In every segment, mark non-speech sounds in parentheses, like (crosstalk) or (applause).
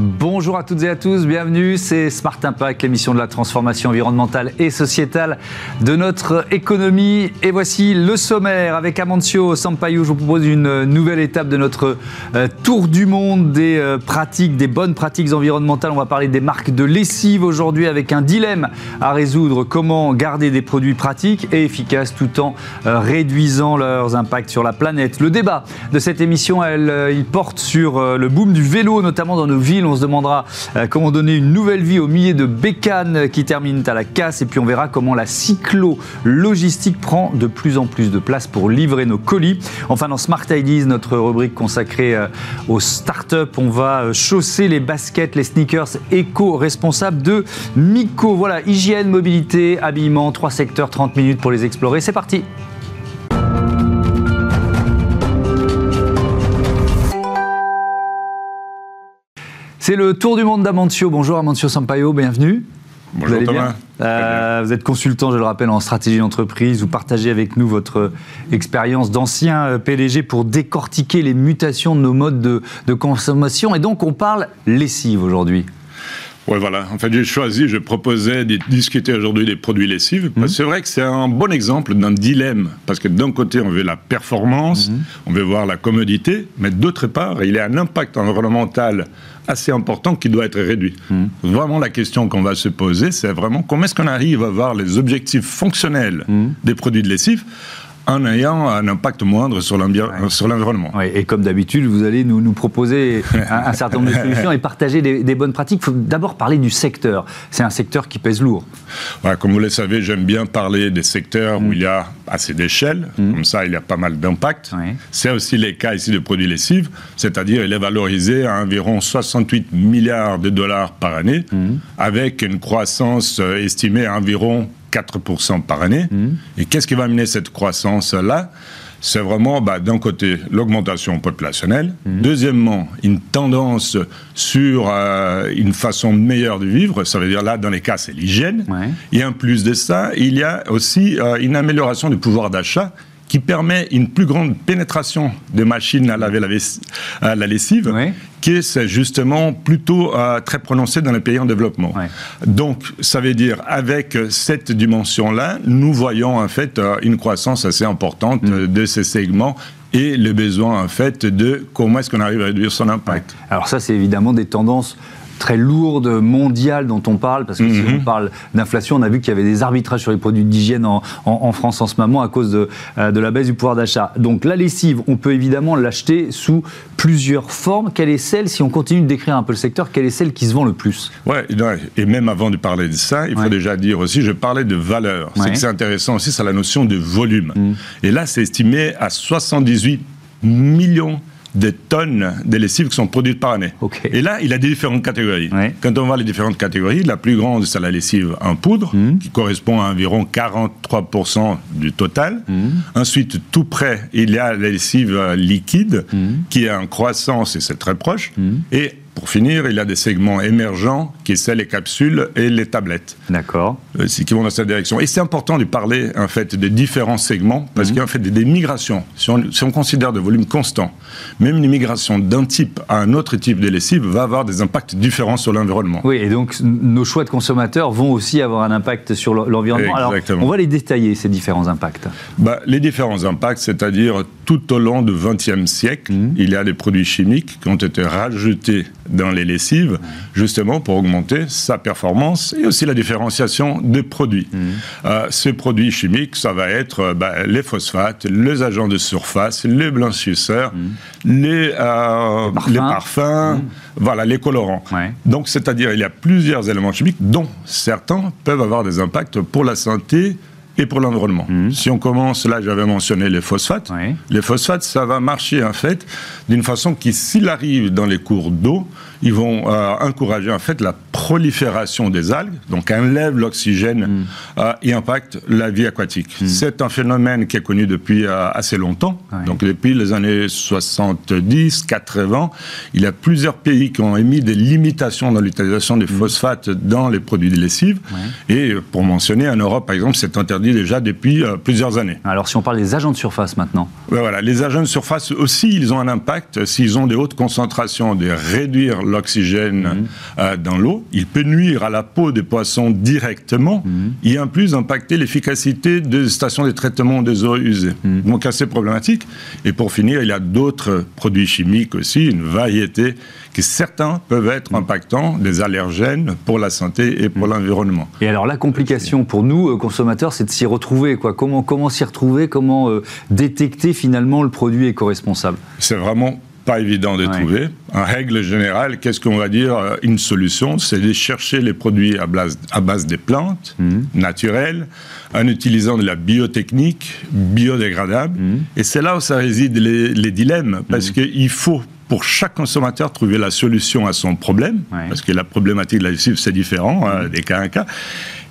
Bonjour à toutes et à tous, bienvenue, c'est Smart Impact, l'émission de la transformation environnementale et sociétale de notre économie. Et voici le sommaire avec Amancio Sampaio. Je vous propose une nouvelle étape de notre euh, tour du monde des euh, pratiques, des bonnes pratiques environnementales. On va parler des marques de lessive aujourd'hui avec un dilemme à résoudre. Comment garder des produits pratiques et efficaces tout en euh, réduisant leurs impacts sur la planète? Le débat de cette émission, il porte sur le boom du vélo, notamment dans nos villes on se demandera euh, comment donner une nouvelle vie aux milliers de bécanes qui terminent à la casse. Et puis on verra comment la cyclo-logistique prend de plus en plus de place pour livrer nos colis. Enfin, dans Smart Ideas, notre rubrique consacrée euh, aux startups, on va euh, chausser les baskets, les sneakers éco-responsables de Miko. Voilà, hygiène, mobilité, habillement, trois secteurs, 30 minutes pour les explorer. C'est parti. C'est le tour du monde d'Amancio. Bonjour Amancio Sampaio, bienvenue. Bonjour Thomas. Euh, vous êtes consultant, je le rappelle, en stratégie d'entreprise. Vous partagez avec nous votre expérience d'ancien euh, PDG pour décortiquer les mutations de nos modes de, de consommation. Et donc, on parle lessive aujourd'hui. Oui, voilà. En fait, j'ai choisi, je proposais de discuter aujourd'hui des produits lessives. Que c'est vrai que c'est un bon exemple d'un dilemme. Parce que d'un côté, on veut la performance, mhm. on veut voir la commodité, mais d'autre part, il y a un impact environnemental assez important qui doit être réduit. Mhm. Vraiment, la question qu'on va se poser, c'est vraiment comment est-ce qu'on arrive à voir les objectifs fonctionnels mhm. des produits de lessive en ayant un impact moindre sur l'environnement. et comme d'habitude, vous allez nous, nous proposer un, certain nombre de solutions et partager des, bonnes pratiques. Il faut d'abord parler du secteur. C'est un secteur qui pèse lourd. comme vous le savez, j'aime bien parler des secteurs où mm. il y a assez d'échelle. Mm. Comme ça, il y a pas mal d'impact. C'est aussi les cas ici de produits lessives, c'est-à-dire il est valorisé à environ 68 milliards de dollars par année, mm. avec une croissance euh, estimée à environ 4% par année. Mmh. Et qu'est-ce qui va amener cette croissance-là? C'est vraiment, bah, d'un côté, l'augmentation populationnelle. Mmh. Deuxièmement, une tendance sur euh, une façon meilleure de vivre. Ça veut dire là, dans les cas, c'est l'hygiène. Et en plus de ça, il y a aussi euh, une amélioration du pouvoir d'achat qui permet une plus grande pénétration des machines à laver la, la lessive, qui est justement plutôt euh, très prononcée dans les pays en développement. Donc, ça veut dire, avec cette dimension-là, nous voyons en fait euh, une croissance assez importante mm. de ces segments et le besoin en fait de comment est-ce qu'on arrive à réduire son impact. Alors ça, c'est évidemment des tendances très lourde mondiale dont on parle, parce que si mhm. on parle d'inflation, on a vu qu'il y avait des arbitrages sur les produits d'hygiène en, France en ce moment à cause de, euh, de la baisse du pouvoir d'achat. Donc la lessive, on peut évidemment l'acheter sous plusieurs formes. Quelle est celle, si on continue de décrire un peu le secteur, quelle est celle qui se vend le plus? Ouais, et même avant de parler de ça, il faut déjà dire aussi, je parlais de valeur. C'est que c'est intéressant aussi, c'est la notion de volume. Mm. Et là, c'est estimé à 78 millions des tonnes de lessive qui sont produites par année. Et là, il a des différentes catégories. Quand on voit les différentes catégories, la plus grande, c'est la lessive en poudre, hmm. qui correspond à environ 43% du total. Hmm. Ensuite, tout près, il y a la lessive liquide, hmm. qui est en croissance, et c'est très proche. Et pour finir, il y a des segments émergents qui sont les capsules et les tablettes. D'accord. Euh, qui vont dans cette direction. Et c'est important de parler en fait des différents segments parce mhm. qu'il y a en fait des, migrations. Si on, considère de volume constant, même une migration d'un type à un autre type de lessive va avoir des impacts différents sur l'environnement. Oui, et donc nos choix de consommateurs vont aussi avoir un impact sur l'environnement. Alors, on va les détailler ces différents impacts. Bah, les différents impacts, c'est-à-dire tout au long du XXe siècle, mhm. il y a des produits chimiques qui ont été rajoutés dans les lessives, justement pour augmenter sa performance et aussi la différenciation des produits. Mmh. Euh, ces produits chimiques, ça va être euh, bah, les phosphates, les agents de surface, les blanchisseurs, mmh. les, euh, les, parfums, mmh. voilà, les colorants. Donc, c'est-à-dire, il y a plusieurs éléments chimiques dont certains peuvent avoir des impacts pour la santé et pour l'environnement. Mhm. Si on commence, là j'avais mentionné les phosphates. Les phosphates, ça va marcher en fait d'une façon qui, s'il arrive dans les cours d'eau, ils vont euh, encourager en fait la prolifération des algues, donc enlève l'oxygène mm. euh, et impacte la vie aquatique. Mm. C'est un phénomène qui est connu depuis euh, assez longtemps, donc depuis les années 70, 80. Il y a plusieurs pays qui ont émis des limitations dans l'utilisation des mm. phosphates dans les produits de lessive. Et pour mentionner, en Europe, par exemple, c'est interdit déjà depuis euh, plusieurs années. Alors si on parle des agents de surface maintenant Voilà, les agents de surface aussi, ils ont un impact s'ils ont des hautes concentrations, de réduire l'oxygène dans l'eau. Il peut nuire à la peau des poissons directement mhm. et en plus impacter l'efficacité des stations de traitement des eaux usées. Mhm. Donc assez problématique. Et pour finir, il y a d'autres produits chimiques aussi, une variété qui certains peuvent être mhm. impactants, des allergènes pour la santé et pour l'environnement. Et alors la complication pour nous, euh, consommateurs, c'est de s'y retrouver. Quoi. Comment, comment s'y retrouver? Comment euh, détecter finalement le produit éco-responsable? C'est vraiment pas évident de trouver. En règle générale, qu'est-ce qu'on va dire euh, Une solution, c'est de chercher les produits à base, à base des plantes mhm. naturelles, en utilisant de la biotechnique biodégradable. Mhm. Et c'est là où ça réside les, dilemmes, parce mhm. qu'il faut pour chaque consommateur trouver la solution à son problème, parce que la problématique de la lessive, c'est différent hein, des cas à cas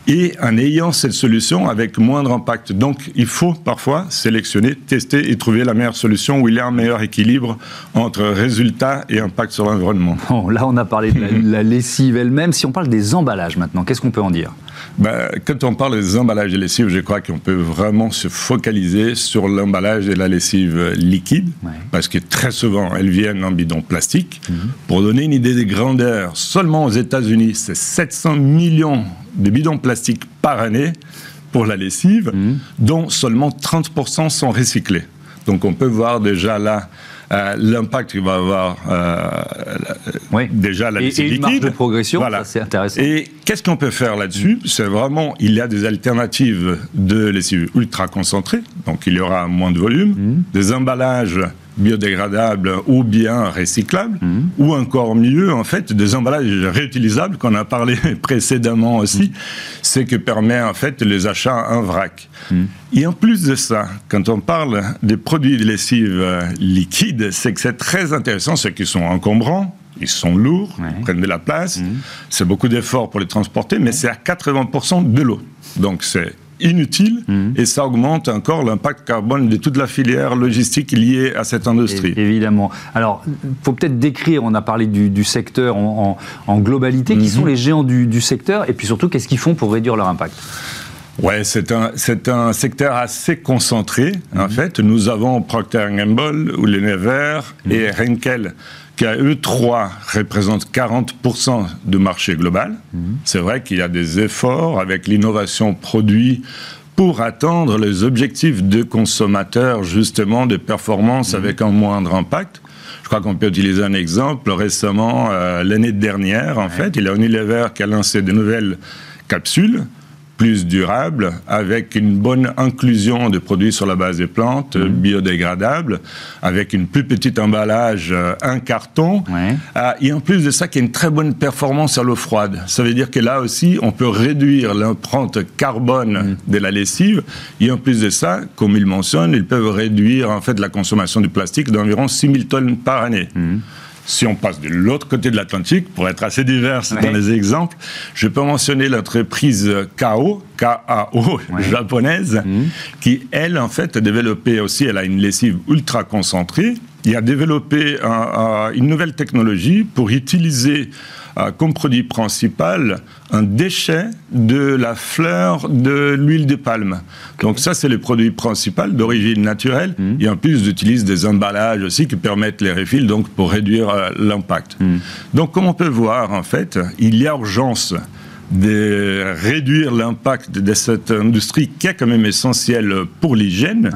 et en ayant cette solution avec moindre impact. Donc il faut parfois sélectionner, tester et trouver la meilleure solution où il y a un meilleur équilibre entre résultat et impact sur l'environnement. Bon, là on a parlé de la, (laughs) lessive elle-même. Si on parle des emballages maintenant, qu'est-ce qu'on peut en dire? Ben, Quand on parle des emballages de lessive, je crois qu'on peut vraiment se focaliser sur l'emballage de la lessive liquide, parce que très souvent elles viennent en bidon plastique. Mhm. Pour donner une idée des grandeurs, seulement aux États-Unis, c'est 700 millions de bidons plastiques par année pour la lessive, mmh. dont seulement 30% sont recyclés. Donc on peut voir déjà là euh, l'impact qu'il va avoir euh, déjà la et, et une marge de progression, c'est intéressant. Et qu'est-ce qu'on peut faire là-dessus? C'est vraiment, il y a des alternatives de lessive ultra concentrée, donc il y aura moins de volume, mmh. des emballages biodégradables ou bien recyclables, mhm. ou encore mieux, en fait, des emballages réutilisables qu'on a parlé (laughs) précédemment aussi, mhm. c'est que permet en fait les achats en vrac. Mhm. Et en plus de ça, quand on parle des produits de lessive euh, liquides, c'est que c'est très intéressant, c'est qu'ils sont encombrants, ils sont lourds, ils prennent de la place, c'est beaucoup d'efforts pour les transporter, mais c'est à 80% de l'eau. Donc c'est inutile mhm. et ça augmente encore l'impact carbone de toute la filière logistique liée à cette industrie. évidemment. Alors, il faut peut-être décrire, on a parlé du, secteur en, globalité, qui mhm. sont les géants du, secteur et puis surtout, qu'est-ce qu'ils font pour réduire leur impact? Ouais, c'est un, c'est un secteur assez concentré. En mhm. fait, nous avons Procter Gamble, Unilever et Henkel eux trois représentent 40% du marché global. Mhm. C'est vrai qu'il y a des efforts avec l'innovation produit pour atteindre les objectifs de consommateurs, justement, de performance mhm. avec un moindre impact. Je crois qu'on peut utiliser un exemple. Récemment, euh, l'année dernière, en fait, il y a Unilever qui a lancé de nouvelles capsules plus durable, avec une bonne inclusion de produits sur la base des plantes, mmh. biodégradables, avec une plus petite emballage, euh, un carton, ah, et en plus de ça, qui a une très bonne performance à l'eau froide. Ça veut dire que là aussi, on peut réduire l'empreinte carbone mmh. de la lessive, et en plus de ça, comme il mentionne, ils peuvent réduire en fait la consommation du plastique d'environ 6000 tonnes par année. Mmh. Si on passe de l'autre côté de l'Atlantique, pour être assez diverse dans les exemples, je peux mentionner l'entreprise KO, K-A-O, japonaise, mhm. qui, elle, en fait, a développé aussi, elle a une lessive ultra concentrée, et a développé une nouvelle technologie pour utiliser comme produit principal un déchet de la fleur de l'huile de palme. Donc ça, c'est le produit principal d'origine naturelle. Mmh. Et en plus, j'utilise des emballages aussi qui permettent les refils, donc pour réduire euh, l'impact. Mmh. Donc comme on peut voir, en fait, il y a urgence de réduire l'impact de cette industrie qui est quand même essentielle pour l'hygiène.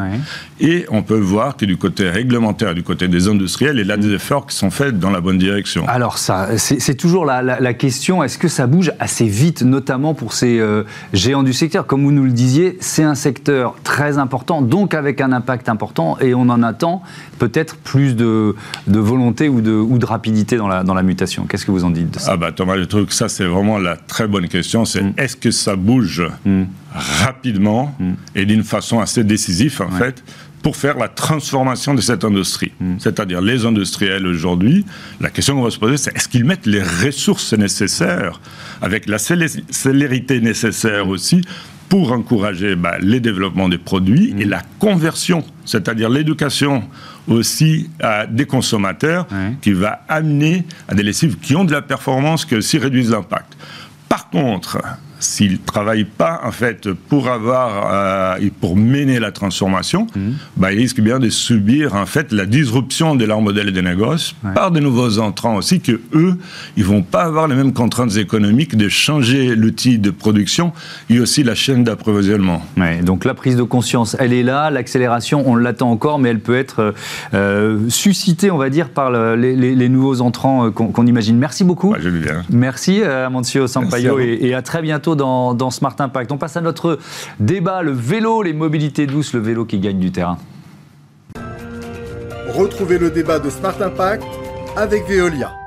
Et on peut voir que du côté réglementaire, du côté des industriels, il y a des efforts qui sont faits dans la bonne direction. Alors ça, c'est toujours la, question, est-ce que ça bouge assez vite, notamment pour ces euh, géants du secteur? Comme vous nous le disiez, c'est un secteur très important, donc avec un impact important, et on en attend peut-être plus de, volonté ou de, ou de rapidité dans la, dans la mutation. Qu'est-ce que vous en dites de ça? Ah bah Thomas, je trouve que ça c'est vraiment la très bonne question, c'est mm. est-ce que ça bouge mm. rapidement mm. et d'une façon assez décisive en fait pour faire la transformation de cette industrie. Mm. C'est-à-dire les industriels aujourd'hui, la question qu'on va se poser, c'est est-ce qu'ils mettent les ressources nécessaires, avec la célérité nécessaire aussi, pour encourager bah, les développements des produits et la conversion, c'est-à-dire l'éducation aussi à des consommateurs qui va amener à des lessives qui ont de la performance, qui aussi réduisent l'impact. Par contre, s'ils ne travaillent pas en fait pour avoir euh, et pour mener la transformation, mhm. bah, ils risquent bien de subir en fait la disruption de leur modèle de négoce par de nouveaux entrants aussi que eux, ils vont pas avoir les mêmes contraintes économiques de changer l'outil de production et aussi la chaîne d'approvisionnement. donc la prise de conscience, elle est là, l'accélération, on l'attend encore, mais elle peut être euh, suscitée, on va dire, par les, nouveaux entrants euh, qu'on imagine. Merci beaucoup. Merci Amancio Sampaio et, et à très bientôt dans, Smart Impact. On passe à notre débat, le vélo, les mobilités douces, le vélo qui gagne du terrain. Retrouvez le débat de Smart Impact avec Veolia.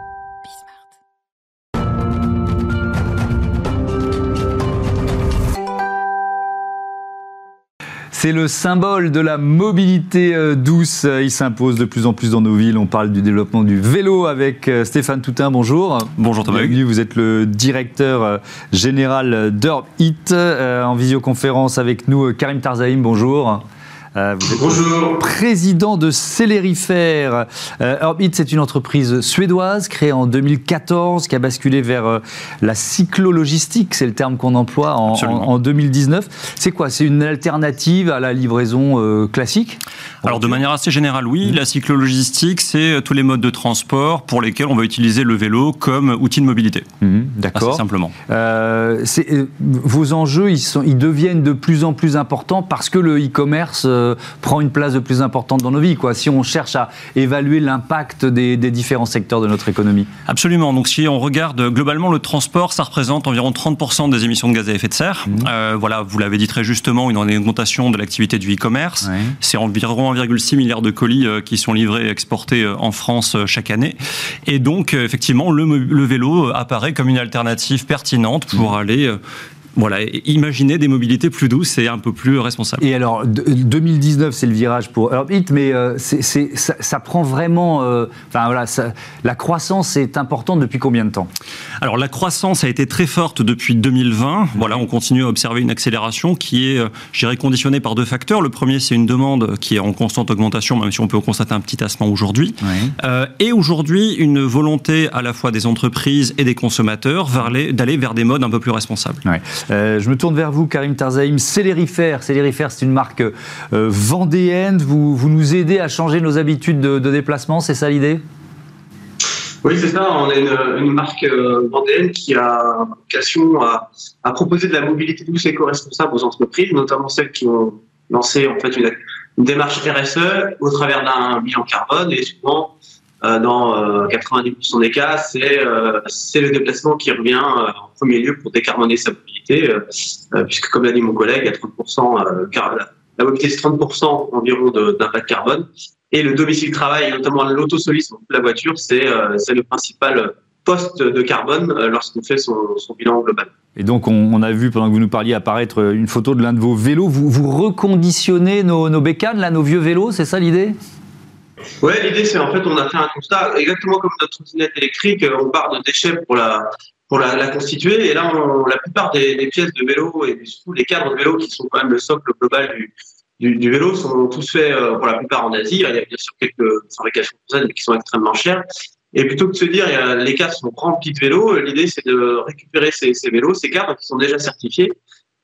C'est le symbole de la mobilité euh, douce. Il s'impose de plus en plus dans nos villes. On parle du développement du vélo avec euh, Stéphane Toutin. Bonjour. Bonjour Thomas. Bienvenue. Vous êtes le directeur euh, général d'Urbit. En visioconférence avec nous, Karim Tarzaïm. Bonjour. Euh, vous êtes Bonjour. président de Célérifère. Euh, Orbit, c'est une entreprise suédoise créée en 2014 qui a basculé vers euh, la cyclologistique, c'est le terme qu'on emploie en, en, 2019. C'est quoi? C'est une alternative à la livraison classique? Alors de manière assez générale, oui. Mmh. La cyclologistique, c'est tous les modes de transport pour lesquels on va utiliser le vélo comme outil de mobilité. Mmh, d'accord. Assez simplement. vos enjeux, ils, sont, ils deviennent de plus en plus importants parce que le e-commerce euh, prend une place de plus importante dans nos vies, quoi, si on cherche à évaluer l'impact des, différents secteurs de notre économie. Absolument. Donc si on regarde globalement le transport, ça représente environ 30% des émissions de gaz à effet de serre. Mmh. Euh, voilà, vous l'avez dit très justement, une augmentation de l'activité du e-commerce. C'est environ 1,6 milliard de colis euh, qui sont livrés et exportés en France chaque année. Et donc, effectivement, le, vélo apparaît comme une alternative pertinente pour mmh. aller voilà, imaginer des mobilités plus douces et un peu plus responsables. Et alors, 2019, c'est le virage pour Urbit, mais euh, ça, prend vraiment. Euh, enfin voilà, la croissance est importante depuis combien de temps? Alors la croissance a été très forte depuis 2020. Voilà, on continue à observer une accélération qui est, euh, je dirais, conditionnée par deux facteurs. Le premier, c'est une demande qui est en constante augmentation, même si on peut constater un petit tassement aujourd'hui. et aujourd'hui, une volonté à la fois des entreprises et des consommateurs d'aller vers des modes un peu plus responsables. Euh, je me tourne vers vous, Karim Tarzaïm. Célérifère, Célérifère, c'est une marque euh, vendéenne. Vous, vous nous aidez à changer nos habitudes de, déplacement, c'est ça l'idée? Oui, c'est ça. On est une, marque euh, vendéenne qui a vocation à, proposer de la mobilité douce éco-responsable aux entreprises, notamment celles qui ont lancé en fait une, démarche RSE au travers d'un bilan carbone et souvent dans 90% des cas, c'est le déplacement qui revient en premier lieu pour décarboner sa mobilité euh, euh, puisque comme l'a dit mon collègue, à 30%, euh, la mobilité c'est 30% environ d'impact carbone. Et le domicile travail, notamment l'autosolisme la voiture, c'est le principal poste de carbone lorsqu'on fait son, bilan global. Et donc, on, a vu, pendant que vous nous parliez, apparaître une photo de l'un de vos vélos. Vous, vous reconditionnez nos, nos bécanes, là, nos vieux vélos, c'est ça l'idée? Oui, l'idée, c'est en fait, on a fait un constat, exactement comme notre trottinette électrique, on part de déchets pour la, pour la, constituer. Et là, la plupart des, pièces de vélo et surtout les cadres de vélo qui sont quand même le socle global du, du, vélo sont tous faits euh, pour la plupart en Asie. Il y a bien sûr quelques fabrications françaises qui sont extrêmement chères. Et plutôt que de se dire les cadres sont remplis de vélos, l'idée c'est de récupérer ces, vélos, ces cadres qui sont déjà certifiés.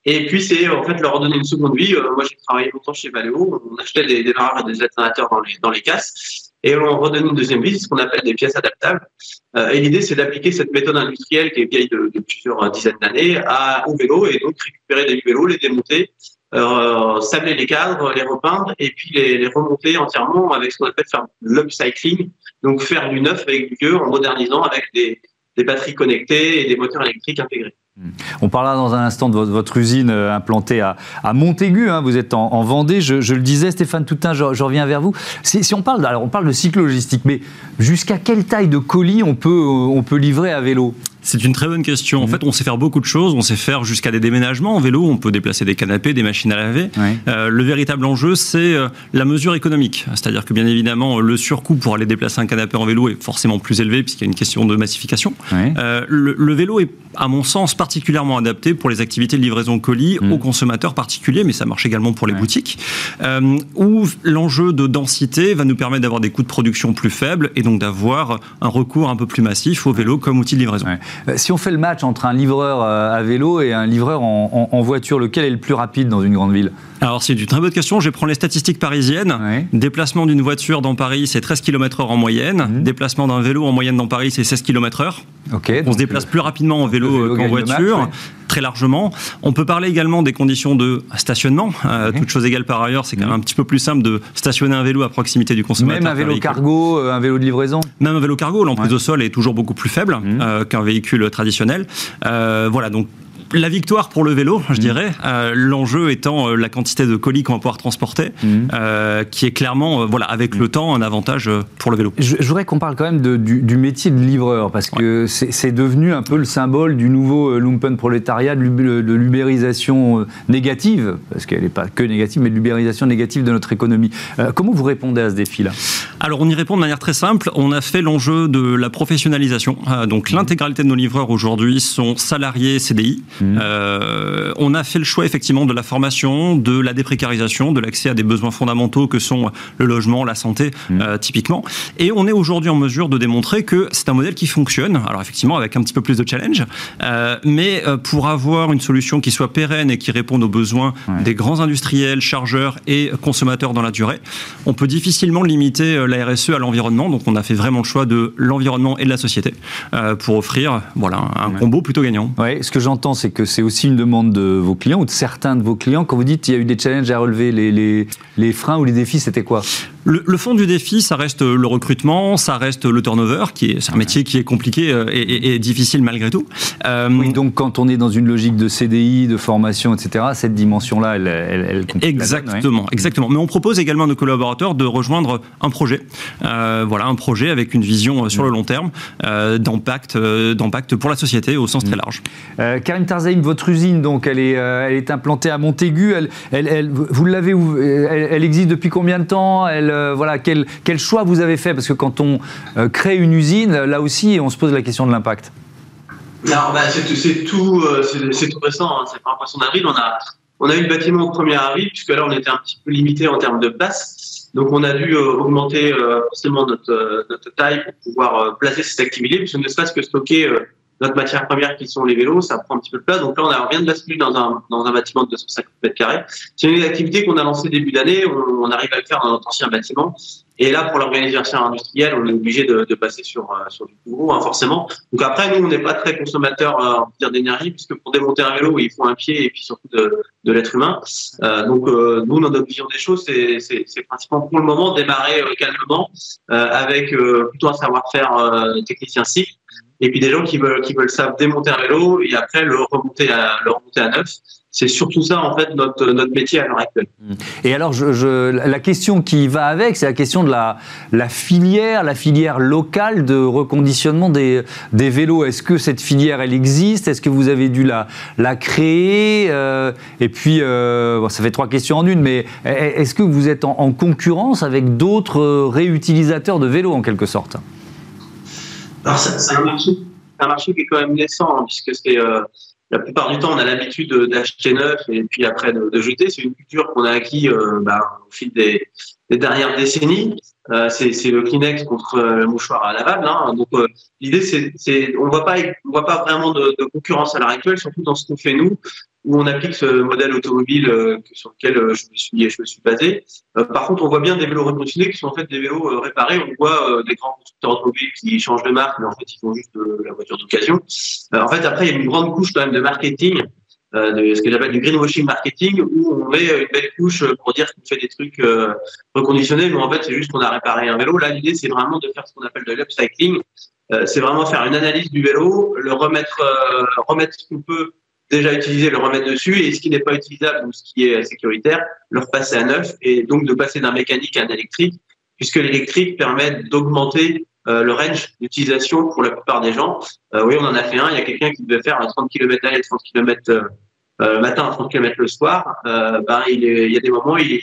Et puis c'est en fait leur redonner une seconde vie. Euh, moi j'ai travaillé longtemps chez Valeo, on achetait des, des et des alternateurs dans les, dans les casses et on redonne une deuxième vie, ce qu'on appelle des pièces adaptables. Euh, et l'idée, c'est d'appliquer cette méthode industrielle qui est vieille de, plusieurs dizaines d'années au vélo et donc récupérer des vélos, les démonter, euh, sabler les cadres, les repeindre et puis les, remonter entièrement avec ce qu'on appelle faire l'upcycling, donc faire du neuf avec du vieux en modernisant avec des, des batteries connectées et des moteurs électriques intégrés. On parlera dans un instant de votre, usine euh, implantée à, Montaigu. Hein. vous êtes en, Vendée, je, le disais, Stéphane Toutin, je, reviens vers vous. Si, on parle, alors on parle de cycle logistique, mais jusqu'à quelle taille de colis on peut, on peut livrer à vélo? C'est une très bonne question. En mhm. fait, on sait faire beaucoup de choses. On sait faire jusqu'à des déménagements en vélo. On peut déplacer des canapés, des machines à laver. Euh, le véritable enjeu, c'est euh, la mesure économique. C'est-à-dire que bien évidemment, le surcoût pour aller déplacer un canapé en vélo est forcément plus élevé puisqu'il y a une question de massification. Euh, le, vélo est, à mon sens, particulièrement adapté pour les activités de livraison de colis mhm. aux consommateurs particuliers, mais ça marche également pour les boutiques, où l'enjeu de densité va nous permettre d'avoir des coûts de production plus faibles et donc d'avoir un recours un peu plus massif au vélo comme outil de livraison. Euh, si on fait le match entre un livreur euh, à vélo et un livreur en, voiture, lequel est le plus rapide dans une grande ville? Alors c'est une très bonne question. Je vais prendre les statistiques parisiennes. Déplacement d'une voiture dans Paris, c'est 13 km/h en moyenne. Mhm. Déplacement d'un vélo en moyenne dans Paris, c'est 16 km/h. On se déplace plus rapidement en vélo, qu'en voiture. Très largement. On peut parler également des conditions de stationnement. Euh, toute chose égale par ailleurs, c'est quand même un petit peu plus simple de stationner un vélo à proximité du consommateur. Même un vélo cargo, euh, un vélo de livraison Même un vélo cargo, l'emprise au sol est toujours beaucoup plus faible mhm. euh, qu'un véhicule traditionnel. voilà, donc la victoire pour le vélo, je mm. dirais. Euh, l'enjeu étant euh, la quantité de colis qu'on va pouvoir transporter, mm. euh, qui est clairement, voilà, avec le temps, un avantage pour le vélo. Je, voudrais qu'on parle quand même du, métier de livreur, parce que c'est devenu un peu le symbole du nouveau lumpenprolétariat, de l'ubérisation négative, parce qu'elle n'est pas que négative, mais de l'ubérisation négative de notre économie. comment vous répondez à ce défi-là? Alors, on y répond de manière très simple. On a fait l'enjeu de la professionnalisation. donc, l'intégralité de nos livreurs aujourd'hui sont salariés CDI. Mmh. Euh, on a fait le choix effectivement de la formation, de la déprécarisation, de l'accès à des besoins fondamentaux que sont le logement, la santé, mmh. euh, typiquement. Et on est aujourd'hui en mesure de démontrer que c'est un modèle qui fonctionne. Alors effectivement avec un petit peu plus de challenge, euh, mais pour avoir une solution qui soit pérenne et qui réponde aux besoins des grands industriels, chargeurs et consommateurs dans la durée, on peut difficilement limiter la RSE à l'environnement. Donc on a fait vraiment le choix de l'environnement et de la société pour offrir voilà un combo plutôt gagnant. Ouais, ce que j'entends c'est que c'est aussi une demande de vos clients ou de certains de vos clients. Quand vous dites qu'il y a eu des challenges à relever, les, les freins ou les défis, c'était quoi? Le, fond du défi, ça reste le recrutement, ça reste le turnover, qui est, un métier qui est compliqué euh, et, difficile malgré tout. Euh, oui, donc quand on est dans une logique de CDI, de formation, etc., cette dimension-là, elle, elle, Exactement, exactement. Mais on propose également à nos collaborateurs de rejoindre un projet, euh, voilà, un projet avec une vision sur le long terme d'impact, d'impact pour la société au sens très mm. large. Karim Votre usine, donc, elle est, elle est implantée à Montaigu. Elle, vous l'avez, elle, existe depuis combien de temps? Euh, voilà, quel, choix vous avez fait? Parce que quand on euh, crée une usine, là aussi, on se pose la question de l'impact. Bah, c'est tout, euh, c'est tout récent. Hein. C'est pas poisson d'avril. On a, on a eu le bâtiment au 1er avril, puisque là, on était un petit peu limité en termes de place. Donc, on a dû augmenter forcément notre, notre, taille pour pouvoir placer cette activité, puisque ne serait-ce que stocker notre matière première qui sont les vélos, ça prend un petit peu de place. Donc là, on, a, vient de basculer dans un, dans un bâtiment de 250 mètres carrés. C'est une activité qu'on a lancée début d'année. On, on, arrive à le faire dans notre ancien bâtiment. Et là, pour l'organisation industrielle, on est obligé de, de passer sur, euh, sur du gros, hein, forcément. Donc après, nous, on n'est pas très consommateur euh, d'énergie, puisque pour démonter un vélo, il faut un pied et puis surtout de, de l'être humain. Euh, donc euh, nous, notre vision des choses, c'est principalement pour le moment démarrer euh, calmement avec plutôt un savoir-faire technicien cycle et puis des gens qui veulent, qui veulent savent démonter un vélo et après le remonter à, le remonter à neuf. C'est surtout ça, en fait, notre, notre métier à l'heure actuelle. Mmh. Et alors, la question qui va avec, c'est la question de la, la filière, la filière locale de reconditionnement des, des vélos. Est-ce que cette filière, elle existe? Est-ce que vous avez dû la, la créer? Euh, Et puis, euh, bon, ça fait trois questions en une, mais est-ce que vous êtes en, en concurrence avec d'autres réutilisateurs de vélos, en quelque sorte? C'est un marché, un marché qui est quand même naissant, hein, puisque c'est euh, la plupart du temps, on a l'habitude d'acheter neuf et puis après de, de jeter. C'est une culture qu'on a acquis euh, bah, au fil des, des dernières décennies. Euh, c'est le Kleenex contre le mouchoir à lavable. Hein. Donc euh, l'idée, c'est on voit pas on voit pas vraiment de, de concurrence à l'heure actuelle, surtout dans ce qu'on fait nous où on applique ce modèle automobile euh, sur lequel euh, je me suis, je me suis basé. Euh, par contre, on voit bien des vélos reconditionnés qui sont en fait des vélos réparés. On voit des grands constructeurs automobiles qui changent de marque, mais en fait, ils font juste de la voiture d'occasion. en fait, après, il y a une grande couche quand même de marketing, de ce que j'appelle du greenwashing marketing, où on met une belle couche pour dire qu'on fait des trucs reconditionnés, mais en fait, c'est juste qu'on a réparé un vélo. Là, l'idée, c'est vraiment de faire ce qu'on appelle de l'upcycling. c'est vraiment faire une analyse du vélo, le remettre, remettre ce qu'on peut déjà utilisé, le remettre dessus, et ce qui n'est pas utilisable ou ce qui est sécuritaire, le repasser à neuf, et donc de passer d'un mécanique à un électrique, puisque l'électrique permet d'augmenter le range d'utilisation pour la plupart des gens. oui, on en a fait un. Il y a quelqu'un qui devait faire 30 km aller, 30 km le matin, 30 km le soir. ben, il, y a des moments, il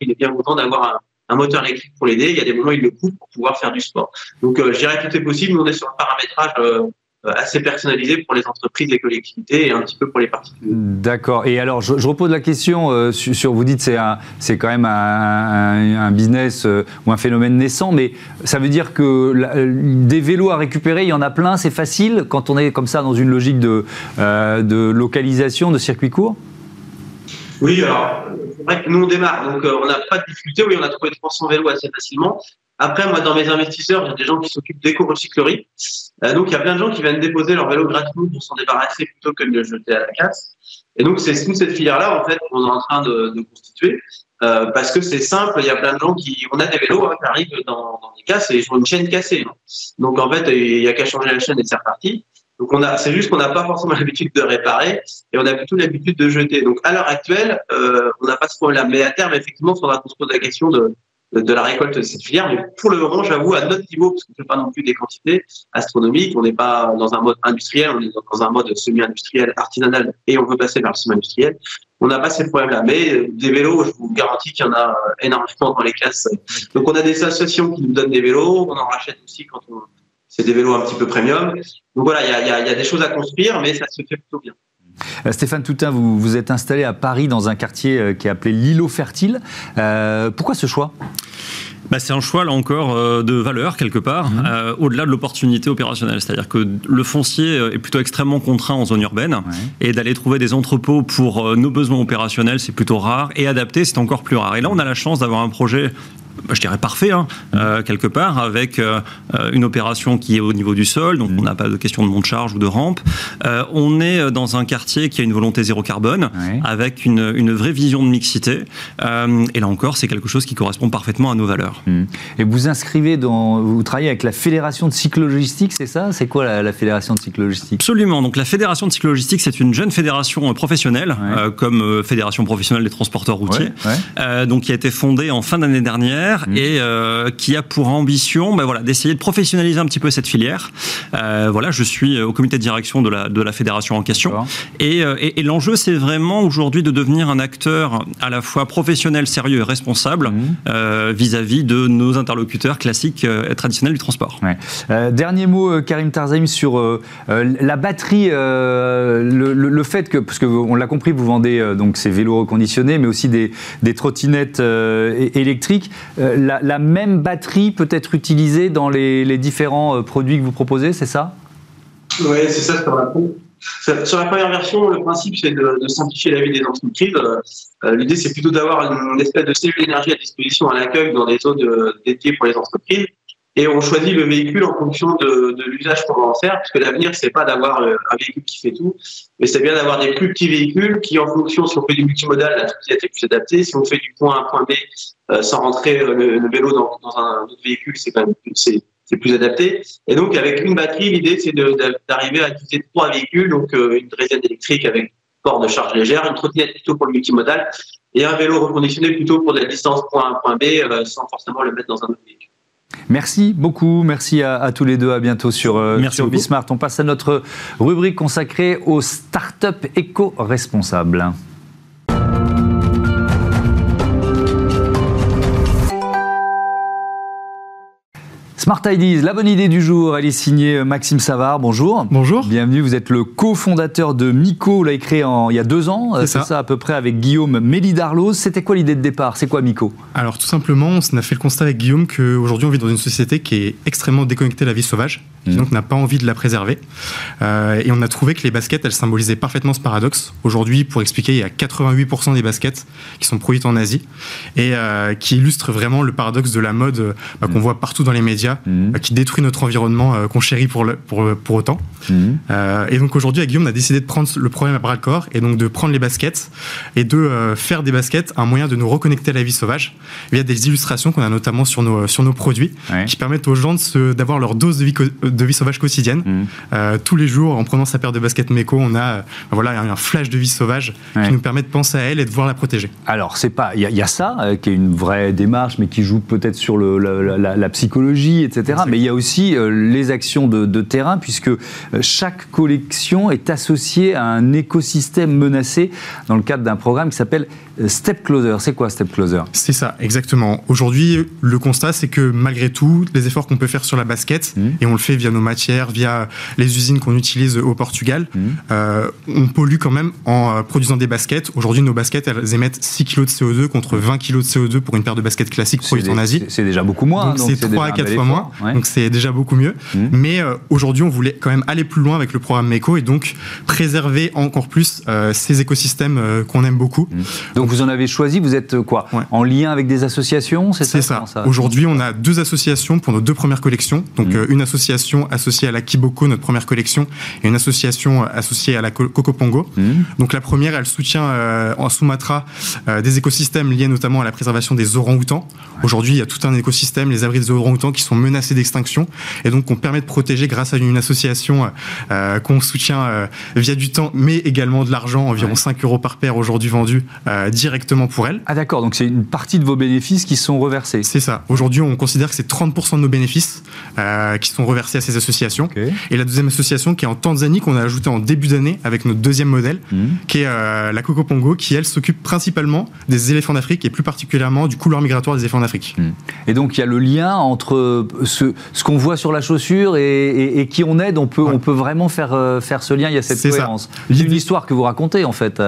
il est bien content d'avoir un, moteur électrique pour l'aider. Il y a des moments, il le coupe pour pouvoir faire du sport. Donc, je dirais que tout est possible. Nous, on est sur un paramétrage euh, assez personnalisé pour les entreprises, les collectivités et un petit peu pour les particuliers. D'accord. Et alors, je, repose la question euh, sur, vous dites c'est c'est quand même un, business euh, ou un phénomène naissant, mais ça veut dire que des vélos à récupérer, il y en a plein, c'est facile quand on est comme ça dans une logique de, de localisation, de circuit court? Oui, alors c'est vrai que nous on démarre, donc on n'a pas de difficulté. Oui, on a trouvé 300 vélos assez facilement. Après, moi, dans mes investisseurs, il y a des gens qui s'occupent d'éco-recyclerie. Euh, donc, il y a plein de gens qui viennent déposer leur vélo gratuitement pour s'en débarrasser plutôt que de le jeter à la casse. Et donc, c'est toute cette filière-là, en fait, qu'on est en train de, de constituer. Euh, parce que c'est simple, il y a plein de gens qui, on a des vélos hein, qui arrivent dans, dans des casses et ils ont une chaîne cassée. Hein. Donc en fait, il y a qu'à changer la chaîne et c'est reparti. Donc on a, c'est juste qu'on n'a pas forcément (laughs) l'habitude de réparer et on a plutôt l'habitude de jeter. Donc à l'heure actuelle, euh, on n'a pas ce problème-là. Mais à terme, effectivement, il faudra qu'on se pose la question de de, la récolte de cette filière. Mais pour le moment, j'avoue, à notre niveau, parce qu'on ne fait pas non plus des quantités astronomiques, on n'est pas dans un mode industriel, on est dans un mode semi-industriel, artisanal, et on veut passer vers le semi-industriel. On n'a pas ces problèmes-là. Mais euh, des vélos, je vous garantis qu'il y en a énormément dans les classes. Donc on a des associations qui nous donnent des vélos, on en rachète aussi quand on... c'est des vélos un petit peu premium. Donc voilà, il y a, y a des choses à construire, mais ça se fait plutôt bien. Euh, Stéphane Toutin, vous vous êtes installé à Paris dans un quartier euh, qui est appelé l'îlot fertile. Euh, pourquoi ce choix? Bah, c'est un choix, là encore, de valeur, quelque part, mhm. au-delà de l'opportunité opérationnelle. C'est-à-dire que le foncier est plutôt extrêmement contraint en zone urbaine, et d'aller trouver des entrepôts pour nos besoins opérationnels, c'est plutôt rare, et adapté, c'est encore plus rare. Et là, on a la chance d'avoir un projet je dirais parfait, hein, euh, quelque part, avec euh, une opération qui est au niveau du sol, donc on n'a pas de question de monte charge ou de rampe. Euh, on est dans un quartier qui a une volonté zéro carbone, avec une, une, vraie vision de mixité. et là encore, c'est quelque chose qui correspond parfaitement à nos valeurs. Mmh. Et vous inscrivez dans, vous travaillez avec la Fédération de cyclogistique, c'est ça? C'est quoi la, Fédération de cyclogistique? Absolument. Donc la Fédération de cyclogistique, c'est une jeune fédération professionnelle, comme Fédération professionnelle des transporteurs routiers, donc qui a été fondée en fin d'année dernière Mmh. et euh, qui a pour ambition ben voilà, d'essayer de professionnaliser un petit peu cette filière. Euh, voilà, je suis au comité de direction de la, de la fédération en question. Et, euh, et, et l'enjeu, c'est vraiment aujourd'hui de devenir un acteur à la fois professionnel, sérieux et responsable mmh. vis-à-vis de nos interlocuteurs classiques et traditionnels du transport. Ouais. dernier mot, Karim Tarzaim, sur la batterie, le, le, fait que, parce qu'on l'a compris, vous vendez donc ces vélos reconditionnés, mais aussi des, des trottinettes électriques. Euh, la, même batterie peut être utilisée dans les, différents euh, produits que vous proposez, c'est ça? Oui, c'est ça, Sur la première version, le principe, c'est de, simplifier la vie des entreprises. Euh, l'idée, c'est plutôt d'avoir une, espèce de cellule d'énergie à disposition à l'accueil dans des zones dédiées pour les entreprises. Et on choisit le véhicule en fonction de, l'usage qu'on va en faire, parce que l'avenir, c'est pas d'avoir un véhicule qui fait tout, mais c'est bien d'avoir des plus petits véhicules qui, en fonction, si on fait du multimodal, la trottinette est plus adaptée. Si on fait du point A à point B, euh, sans rentrer euh, le, vélo dans, un autre véhicule, c'est quand même c'est plus adapté. Et donc avec une batterie, l'idée c'est d'arriver à utiliser trois véhicules, donc euh, une draisienne électrique avec port de charge légère, une trottinette plutôt pour le multimodal et un vélo reconditionné plutôt pour de la distance point A point B sans forcément le mettre dans un autre véhicule. Merci beaucoup, merci à, tous les deux, à bientôt sur, sur Bismart. On passe à notre rubrique consacrée aux startups éco-responsables. Smart Ideas, la bonne idée du jour, elle est signée euh, Maxime Savard. Bonjour. Bonjour. Bienvenue, vous êtes le cofondateur de Mico, vous l'avez créé il y a deux ans, c'est ça. ça. à peu près avec Guillaume Mélidarlos. C'était quoi l'idée de départ? C'est quoi Mico Alors tout simplement, on a fait le constat avec Guillaume qu'aujourd'hui on vit dans une société qui est extrêmement déconnectée de la vie sauvage, qui mmh. donc n'a pas envie de la préserver. Euh, et on a trouvé que les baskets, elles symbolisaient parfaitement ce paradoxe. Aujourd'hui, pour expliquer, il y a 88% des baskets qui sont produites en Asie et euh, qui illustrent vraiment le paradoxe de la mode bah, qu'on mmh. voit partout dans les médias Mhm. Euh, qui détruit notre environnement euh, qu'on chérit pour, pour, pour autant. Mhm. Euh, et donc aujourd'hui, avec Guillaume, on a décidé de prendre le problème à bras le corps et donc de prendre les baskets et de faire des baskets un moyen de nous reconnecter à la vie sauvage via des illustrations qu'on a notamment sur nos, sur nos produits qui permettent aux gens d'avoir leur dose de vie, de vie sauvage quotidienne. Mmh. tous les jours, en prenant sa paire de baskets Meko, on a voilà, un flash de vie sauvage qui nous permet de penser à elle et de voir la protéger. Alors, c'est pas, il y, a ça qui est une vraie démarche, mais qui joue peut-être sur le, la, psychologie, etc. Mais il y a aussi les actions de, de terrain, puisque chaque collection est associée à un écosystème menacé dans le cadre d'un programme qui s'appelle Step Closer. C'est quoi Step Closer? C'est ça, exactement. Aujourd'hui, le constat, c'est que malgré tout, les efforts qu'on peut faire sur la basket, mmh. et on le fait via nos matières, via les usines qu'on utilise au Portugal, mmh. euh, on pollue quand même en euh, produisant des baskets. Aujourd'hui, nos baskets, elles émettent 6 kg de CO2 contre 20 kg de CO2 pour une paire de baskets classiques produites en Asie. C'est déjà beaucoup moins. Donc, c'est 3 à 4 fois moins. Donc c'est déjà beaucoup mieux. Mmh. Mais euh, aujourd'hui, on voulait quand même aller plus loin avec le programme MECO et donc préserver encore plus ces écosystèmes qu'on aime beaucoup. Donc, vous en avez choisi, vous êtes euh, quoi En lien avec des associations C'est ça, ça. Aujourd'hui, on a deux associations pour nos deux premières collections. Donc, mmh. euh, une association associée à la Kiboko, notre première collection, et une association associée à la Coco Pongo. Mmh. Donc, la première, elle soutient euh, en Sumatra des écosystèmes liés notamment à la préservation des orang-outans. Aujourd'hui, il y a tout un écosystème, les abris des orang-outans, qui sont menacés d'extinction. Et donc, on permet de protéger grâce à une association qu'on soutient via du temps, mais également de l'argent, environ 5 euros par paire aujourd'hui vendu directement pour elle. Ah d'accord, donc c'est une partie de vos bénéfices qui sont reversés. C'est ça. Aujourd'hui, on considère que c'est 30% de nos bénéfices euh, qui sont reversés à ces associations. Et la deuxième association qui est en Tanzanie, qu'on a ajouté en début d'année avec notre deuxième modèle, mmh. qui est euh, la Coco Pongo, qui elle s'occupe principalement des éléphants d'Afrique et plus particulièrement du couloir migratoire des éléphants d'Afrique. Mmh. Et donc il y a le lien entre ce, ce qu'on voit sur la chaussure et, et, qui on aide. On peut, on peut vraiment faire, euh, faire ce lien. Il y a cette cohérence. C'est une histoire que vous racontez en fait,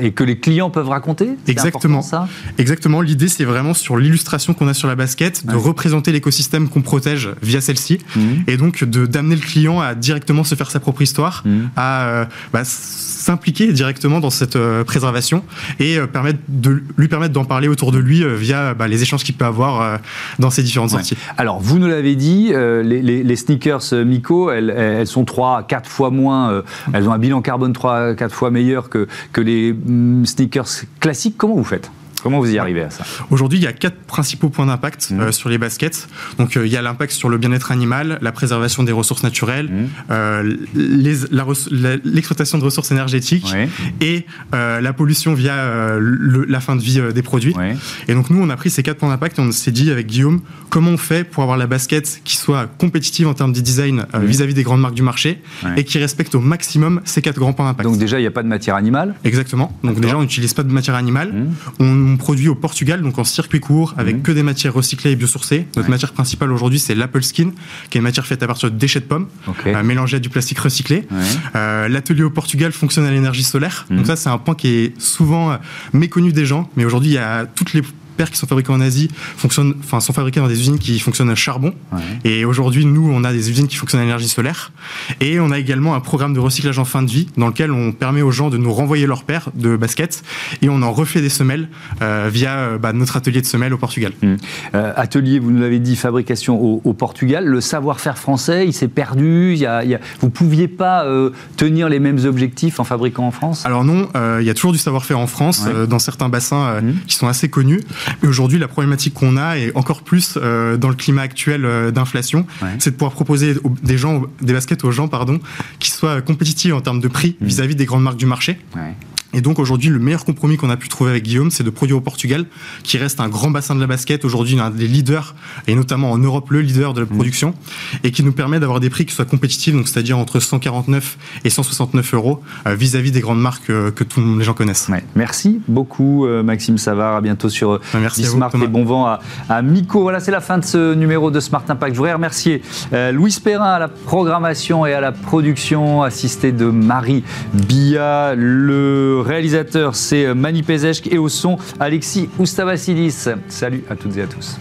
et que les clients peuvent raconter Exactement. Ça Exactement. L'idée, c'est vraiment sur l'illustration qu'on a sur la basket, de représenter l'écosystème qu'on protège via celle-ci, mhm. et donc de d'amener le client à directement se faire sa propre histoire, mhm. à euh, bah, s'impliquer directement dans cette euh, préservation et euh, permettre de lui permettre d'en parler autour de lui via bah, les échanges qu'il peut avoir dans ces différentes sorties. Alors, vous nous l'avez dit, les, sneakers Miko, elles, elles, sont 3 4 fois moins, elles ont un bilan carbone 3 4 fois meilleur que, que les mm, sneakers classique, comment vous faites? Comment vous y arrivez à ça Aujourd'hui, il y a quatre principaux points d'impact mmh. euh, sur les baskets. Donc, euh, il y a l'impact sur le bien-être animal, la préservation des ressources naturelles, mmh. euh, l'exploitation de ressources énergétiques et la pollution via la fin de vie des produits. Et donc, nous, on a pris ces quatre points d'impact et on s'est dit avec Guillaume comment on fait pour avoir la basket qui soit compétitive en termes de design mmh. vis-à-vis des grandes marques du marché et qui respecte au maximum ces quatre grands points d'impact. Donc, déjà, il n'y a pas de matière animale Exactement. Donc, déjà, on n'utilise pas de matière animale. On produit au Portugal, donc en circuit court, avec mhm. que des matières recyclées et biosourcées. Notre matière principale aujourd'hui, c'est l'Apple Skin, qui est une matière faite à partir de déchets de pommes, euh, mélangée à du plastique recyclé. Euh, l'atelier au Portugal fonctionne à l'énergie solaire. Donc mhm. ça, c'est un point qui est souvent euh, méconnu des gens, mais aujourd'hui, il y a toutes les paires qui sont fabriquées en Asie fonctionnent, enfin, sont fabriquées dans des usines qui fonctionnent à charbon. Et aujourd'hui, nous, on a des usines qui fonctionnent à l'énergie solaire. Et on a également un programme de recyclage en fin de vie dans lequel on permet aux gens de nous renvoyer leurs paires de baskets et on en refait des semelles euh, via euh, bah, notre atelier de semelles au Portugal. Mmh. Euh, atelier, vous nous l'avez dit, fabrication au, Portugal. Le savoir-faire français, il s'est perdu. Il y a, Vous ne pouviez pas tenir les mêmes objectifs en fabriquant en France? Alors non, il y a toujours du savoir-faire en France, dans certains bassins mmh. qui sont assez connus. Mais aujourd'hui, la problématique qu'on a, et encore plus euh, dans le climat actuel euh, d'inflation, c'est de pouvoir proposer des gens, des baskets aux gens, pardon, qui soient compétitifs en termes de prix mmh. vis-à-vis des grandes marques du marché. Et donc aujourd'hui, le meilleur compromis qu'on a pu trouver avec Guillaume, c'est de produire au Portugal, qui reste un grand bassin de la basket, aujourd'hui un des leaders, et notamment en Europe le leader de la mmh. production, et qui nous permet d'avoir des prix qui soient compétitifs, donc c'est-à-dire entre 149 et 169 euros euh, vis-à-vis des grandes marques euh, que tous les gens connaissent. Merci beaucoup euh, Maxime Savard, à bientôt sur Merci Smart et bon vent à, à Miko. Voilà, c'est la fin de ce numéro de Smart Impact. Je voudrais remercier Louis Perrin à la programmation et à la production, assisté de Marie Bia, le réalisateur, c'est Mani Pezesk et au son, Alexis Oustavassidis. Salut à toutes et à tous.